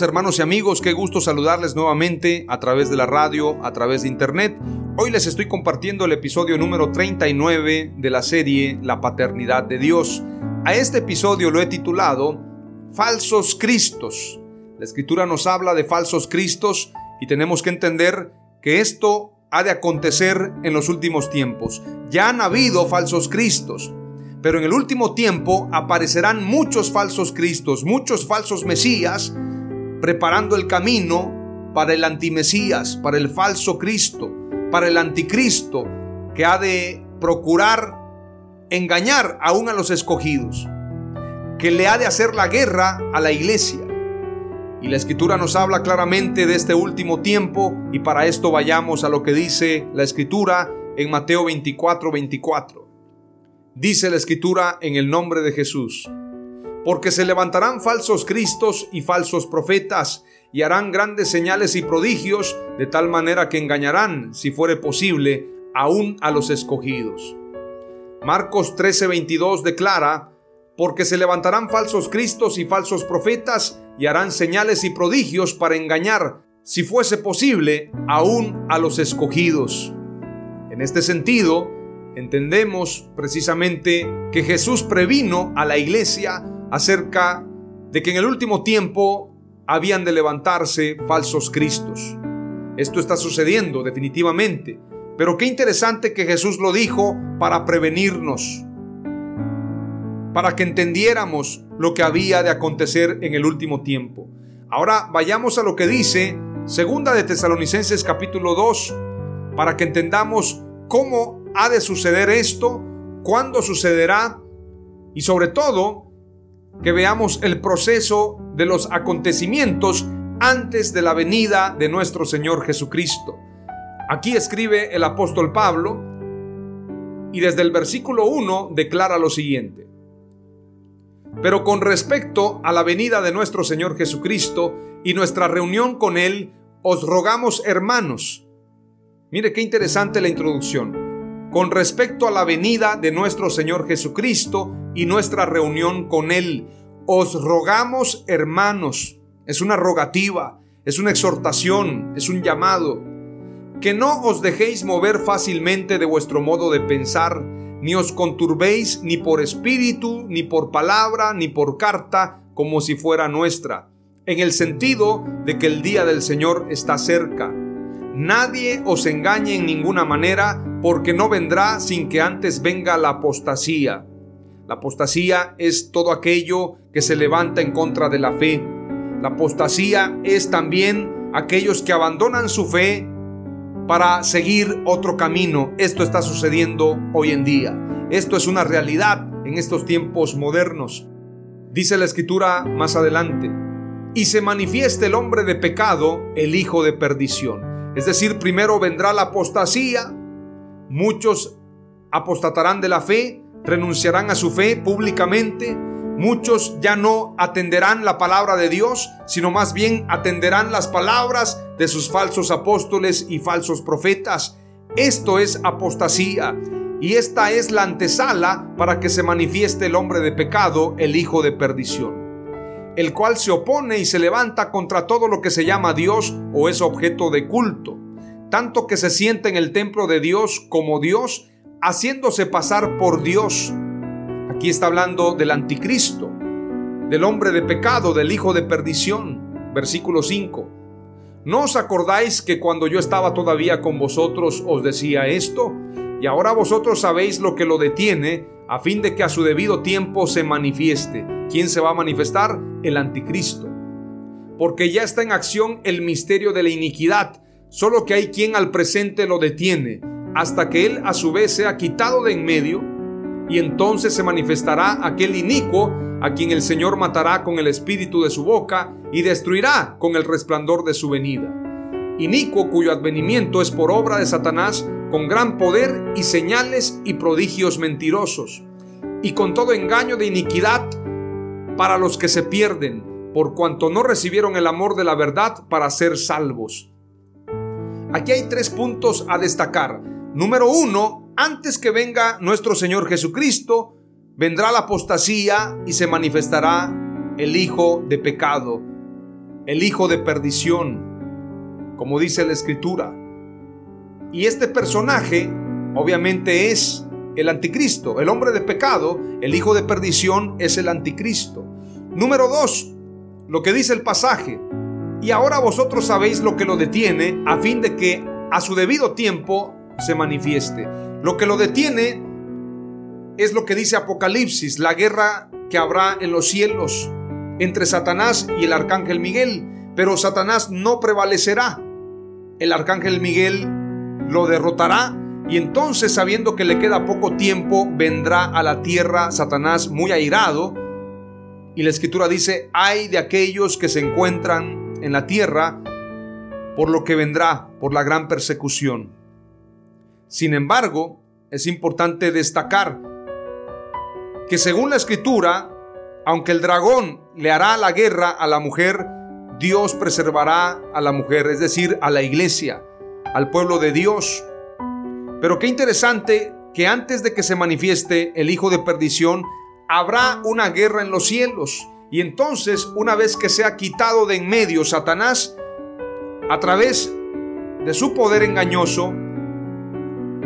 Hermanos y amigos, qué gusto saludarles nuevamente a través de la radio, a través de internet. Hoy les estoy compartiendo el episodio número 39 de la serie La Paternidad de Dios. A este episodio lo he titulado Falsos Cristos. La escritura nos habla de falsos Cristos y tenemos que entender que esto ha de acontecer en los últimos tiempos. Ya han habido falsos Cristos, pero en el último tiempo aparecerán muchos falsos Cristos, muchos falsos Mesías, preparando el camino para el antimesías, para el falso Cristo, para el anticristo que ha de procurar engañar aún a los escogidos, que le ha de hacer la guerra a la iglesia. Y la escritura nos habla claramente de este último tiempo y para esto vayamos a lo que dice la escritura en Mateo 24, 24. Dice la escritura en el nombre de Jesús porque se levantarán falsos cristos y falsos profetas, y harán grandes señales y prodigios, de tal manera que engañarán, si fuere posible, aún a los escogidos. Marcos 13:22 declara, porque se levantarán falsos cristos y falsos profetas, y harán señales y prodigios para engañar, si fuese posible, aún a los escogidos. En este sentido, entendemos precisamente que Jesús previno a la iglesia acerca de que en el último tiempo habían de levantarse falsos cristos. Esto está sucediendo definitivamente, pero qué interesante que Jesús lo dijo para prevenirnos, para que entendiéramos lo que había de acontecer en el último tiempo. Ahora vayamos a lo que dice Segunda de Tesalonicenses capítulo 2, para que entendamos cómo ha de suceder esto, cuándo sucederá y sobre todo que veamos el proceso de los acontecimientos antes de la venida de nuestro Señor Jesucristo. Aquí escribe el apóstol Pablo y desde el versículo 1 declara lo siguiente. Pero con respecto a la venida de nuestro Señor Jesucristo y nuestra reunión con Él, os rogamos hermanos. Mire qué interesante la introducción. Con respecto a la venida de nuestro Señor Jesucristo y nuestra reunión con Él. Os rogamos, hermanos, es una rogativa, es una exhortación, es un llamado, que no os dejéis mover fácilmente de vuestro modo de pensar, ni os conturbéis ni por espíritu, ni por palabra, ni por carta, como si fuera nuestra, en el sentido de que el día del Señor está cerca. Nadie os engañe en ninguna manera, porque no vendrá sin que antes venga la apostasía la apostasía es todo aquello que se levanta en contra de la fe. La apostasía es también aquellos que abandonan su fe para seguir otro camino. Esto está sucediendo hoy en día. Esto es una realidad en estos tiempos modernos. Dice la escritura más adelante, y se manifieste el hombre de pecado, el hijo de perdición. Es decir, primero vendrá la apostasía, muchos apostatarán de la fe, renunciarán a su fe públicamente, muchos ya no atenderán la palabra de Dios, sino más bien atenderán las palabras de sus falsos apóstoles y falsos profetas. Esto es apostasía y esta es la antesala para que se manifieste el hombre de pecado, el hijo de perdición. El cual se opone y se levanta contra todo lo que se llama Dios o es objeto de culto, tanto que se siente en el templo de Dios como Dios, haciéndose pasar por Dios. Aquí está hablando del anticristo, del hombre de pecado, del hijo de perdición. Versículo 5. ¿No os acordáis que cuando yo estaba todavía con vosotros os decía esto? Y ahora vosotros sabéis lo que lo detiene, a fin de que a su debido tiempo se manifieste. ¿Quién se va a manifestar? El anticristo. Porque ya está en acción el misterio de la iniquidad, solo que hay quien al presente lo detiene, hasta que él a su vez sea quitado de en medio, y entonces se manifestará aquel inicuo a quien el Señor matará con el espíritu de su boca y destruirá con el resplandor de su venida. Inicuo cuyo advenimiento es por obra de Satanás, con gran poder y señales y prodigios mentirosos, y con todo engaño de iniquidad para los que se pierden, por cuanto no recibieron el amor de la verdad para ser salvos. Aquí hay tres puntos a destacar. Número uno, antes que venga nuestro Señor Jesucristo, vendrá la apostasía y se manifestará el hijo de pecado, el hijo de perdición, como dice la escritura. Y este personaje obviamente es el anticristo, el hombre de pecado, el hijo de perdición es el anticristo. Número dos, lo que dice el pasaje. Y ahora vosotros sabéis lo que lo detiene a fin de que a su debido tiempo se manifieste. Lo que lo detiene es lo que dice Apocalipsis, la guerra que habrá en los cielos entre Satanás y el arcángel Miguel. Pero Satanás no prevalecerá. El arcángel Miguel lo derrotará y entonces sabiendo que le queda poco tiempo vendrá a la tierra Satanás muy airado y la escritura dice hay de aquellos que se encuentran en la tierra por lo que vendrá por la gran persecución. Sin embargo, es importante destacar que según la escritura, aunque el dragón le hará la guerra a la mujer, Dios preservará a la mujer, es decir, a la iglesia al pueblo de Dios. Pero qué interesante que antes de que se manifieste el Hijo de perdición, habrá una guerra en los cielos. Y entonces, una vez que sea quitado de en medio Satanás, a través de su poder engañoso,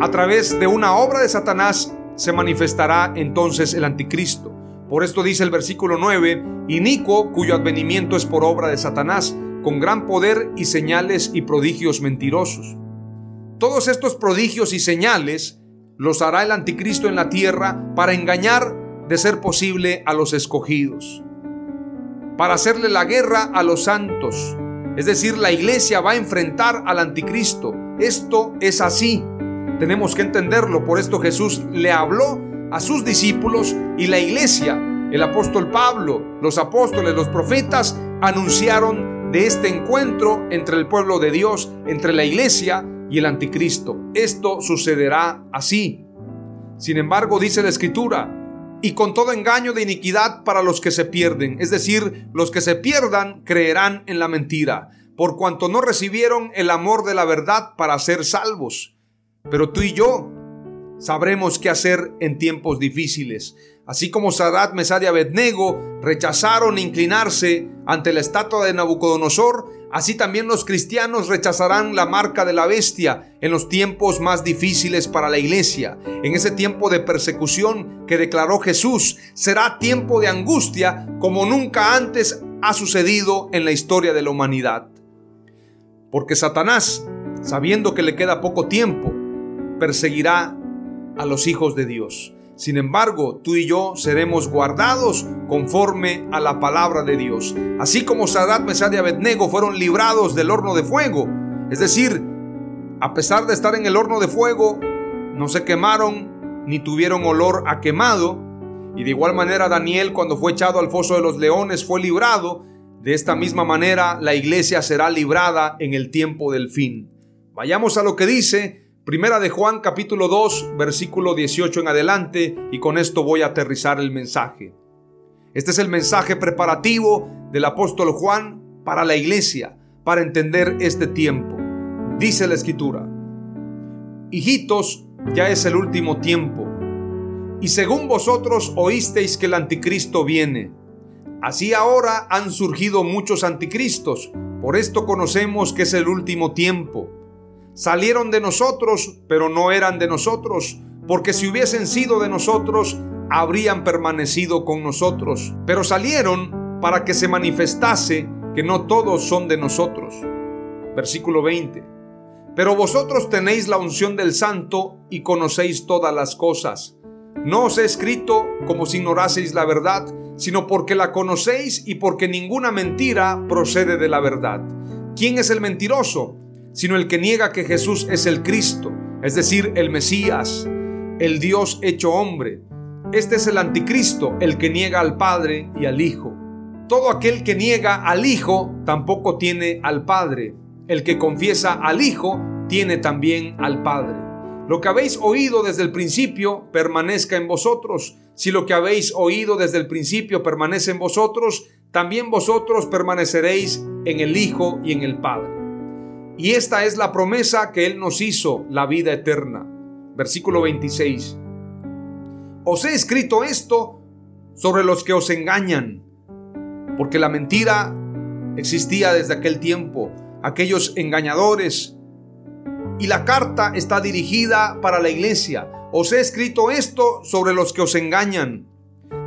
a través de una obra de Satanás, se manifestará entonces el anticristo. Por esto dice el versículo 9, inicuo cuyo advenimiento es por obra de Satanás con gran poder y señales y prodigios mentirosos. Todos estos prodigios y señales los hará el anticristo en la tierra para engañar, de ser posible, a los escogidos, para hacerle la guerra a los santos. Es decir, la iglesia va a enfrentar al anticristo. Esto es así. Tenemos que entenderlo. Por esto Jesús le habló a sus discípulos y la iglesia, el apóstol Pablo, los apóstoles, los profetas, anunciaron de este encuentro entre el pueblo de Dios, entre la iglesia y el anticristo. Esto sucederá así. Sin embargo, dice la escritura, y con todo engaño de iniquidad para los que se pierden, es decir, los que se pierdan creerán en la mentira, por cuanto no recibieron el amor de la verdad para ser salvos. Pero tú y yo sabremos qué hacer en tiempos difíciles. Así como Sadat, Mesad y Abednego rechazaron inclinarse ante la estatua de Nabucodonosor, así también los cristianos rechazarán la marca de la bestia en los tiempos más difíciles para la iglesia. En ese tiempo de persecución que declaró Jesús, será tiempo de angustia como nunca antes ha sucedido en la historia de la humanidad. Porque Satanás, sabiendo que le queda poco tiempo, perseguirá a los hijos de Dios. Sin embargo, tú y yo seremos guardados conforme a la palabra de Dios. Así como Sadat, Mesad y Abednego fueron librados del horno de fuego. Es decir, a pesar de estar en el horno de fuego, no se quemaron ni tuvieron olor a quemado. Y de igual manera Daniel cuando fue echado al foso de los leones fue librado. De esta misma manera la iglesia será librada en el tiempo del fin. Vayamos a lo que dice Primera de Juan capítulo 2 versículo 18 en adelante y con esto voy a aterrizar el mensaje. Este es el mensaje preparativo del apóstol Juan para la iglesia, para entender este tiempo. Dice la escritura, Hijitos, ya es el último tiempo, y según vosotros oísteis que el anticristo viene, Así ahora han surgido muchos anticristos. Por esto conocemos que es el último tiempo. Salieron de nosotros, pero no eran de nosotros, porque si hubiesen sido de nosotros, habrían permanecido con nosotros. Pero salieron para que se manifestase que no todos son de nosotros. Versículo 20. Pero vosotros tenéis la unción del Santo y conocéis todas las cosas. No os he escrito como si ignoraseis la verdad, sino porque la conocéis y porque ninguna mentira procede de la verdad. ¿Quién es el mentiroso? Sino el que niega que Jesús es el Cristo, es decir, el Mesías, el Dios hecho hombre. Este es el anticristo, el que niega al Padre y al Hijo. Todo aquel que niega al Hijo tampoco tiene al Padre. El que confiesa al Hijo tiene también al Padre. Lo que habéis oído desde el principio permanezca en vosotros. Si lo que habéis oído desde el principio permanece en vosotros, también vosotros permaneceréis en el Hijo y en el Padre. Y esta es la promesa que Él nos hizo, la vida eterna. Versículo 26. Os he escrito esto sobre los que os engañan, porque la mentira existía desde aquel tiempo aquellos engañadores. Y la carta está dirigida para la iglesia. Os he escrito esto sobre los que os engañan.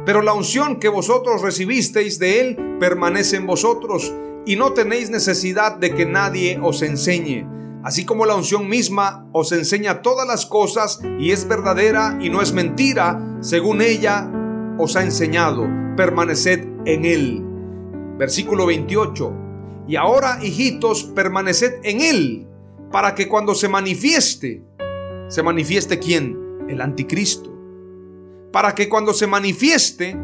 Pero la unción que vosotros recibisteis de Él permanece en vosotros y no tenéis necesidad de que nadie os enseñe. Así como la unción misma os enseña todas las cosas y es verdadera y no es mentira, según ella os ha enseñado, permaneced en Él. Versículo 28. Y ahora, hijitos, permaneced en Él, para que cuando se manifieste, se manifieste quién? El anticristo. Para que cuando se manifieste,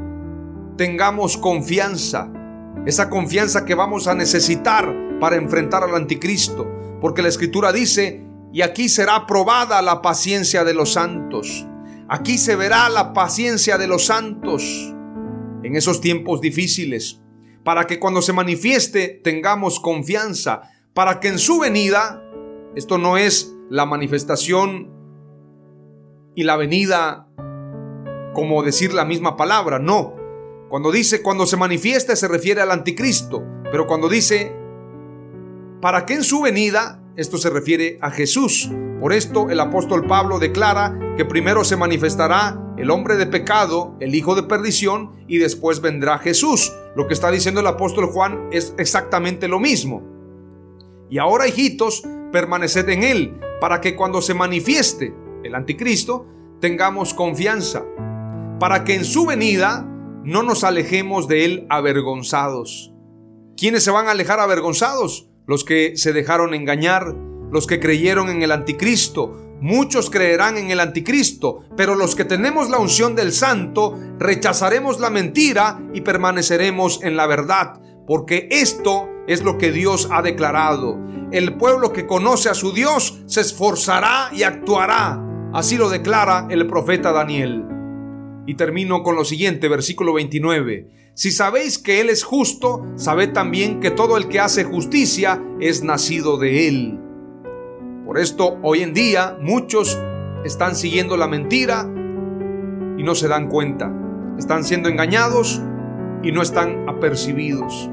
tengamos confianza. Esa confianza que vamos a necesitar para enfrentar al anticristo. Porque la escritura dice, y aquí será probada la paciencia de los santos. Aquí se verá la paciencia de los santos en esos tiempos difíciles para que cuando se manifieste tengamos confianza, para que en su venida, esto no es la manifestación y la venida como decir la misma palabra, no. Cuando dice cuando se manifieste se refiere al anticristo, pero cuando dice para que en su venida, esto se refiere a Jesús. Por esto el apóstol Pablo declara que primero se manifestará el hombre de pecado, el hijo de perdición, y después vendrá Jesús. Lo que está diciendo el apóstol Juan es exactamente lo mismo. Y ahora, hijitos, permaneced en él, para que cuando se manifieste el anticristo, tengamos confianza, para que en su venida no nos alejemos de él avergonzados. ¿Quiénes se van a alejar avergonzados? Los que se dejaron engañar, los que creyeron en el anticristo, Muchos creerán en el anticristo, pero los que tenemos la unción del santo rechazaremos la mentira y permaneceremos en la verdad, porque esto es lo que Dios ha declarado. El pueblo que conoce a su Dios se esforzará y actuará. Así lo declara el profeta Daniel. Y termino con lo siguiente, versículo 29. Si sabéis que Él es justo, sabed también que todo el que hace justicia es nacido de Él. Por esto hoy en día muchos están siguiendo la mentira y no se dan cuenta. Están siendo engañados y no están apercibidos.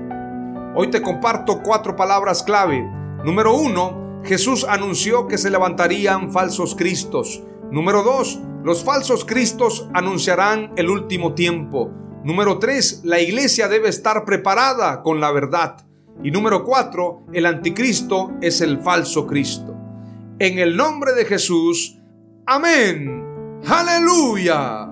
Hoy te comparto cuatro palabras clave. Número uno, Jesús anunció que se levantarían falsos cristos. Número dos, los falsos cristos anunciarán el último tiempo. Número tres, la iglesia debe estar preparada con la verdad. Y número cuatro, el anticristo es el falso Cristo. En el nombre de Jesús. Amén. Aleluya.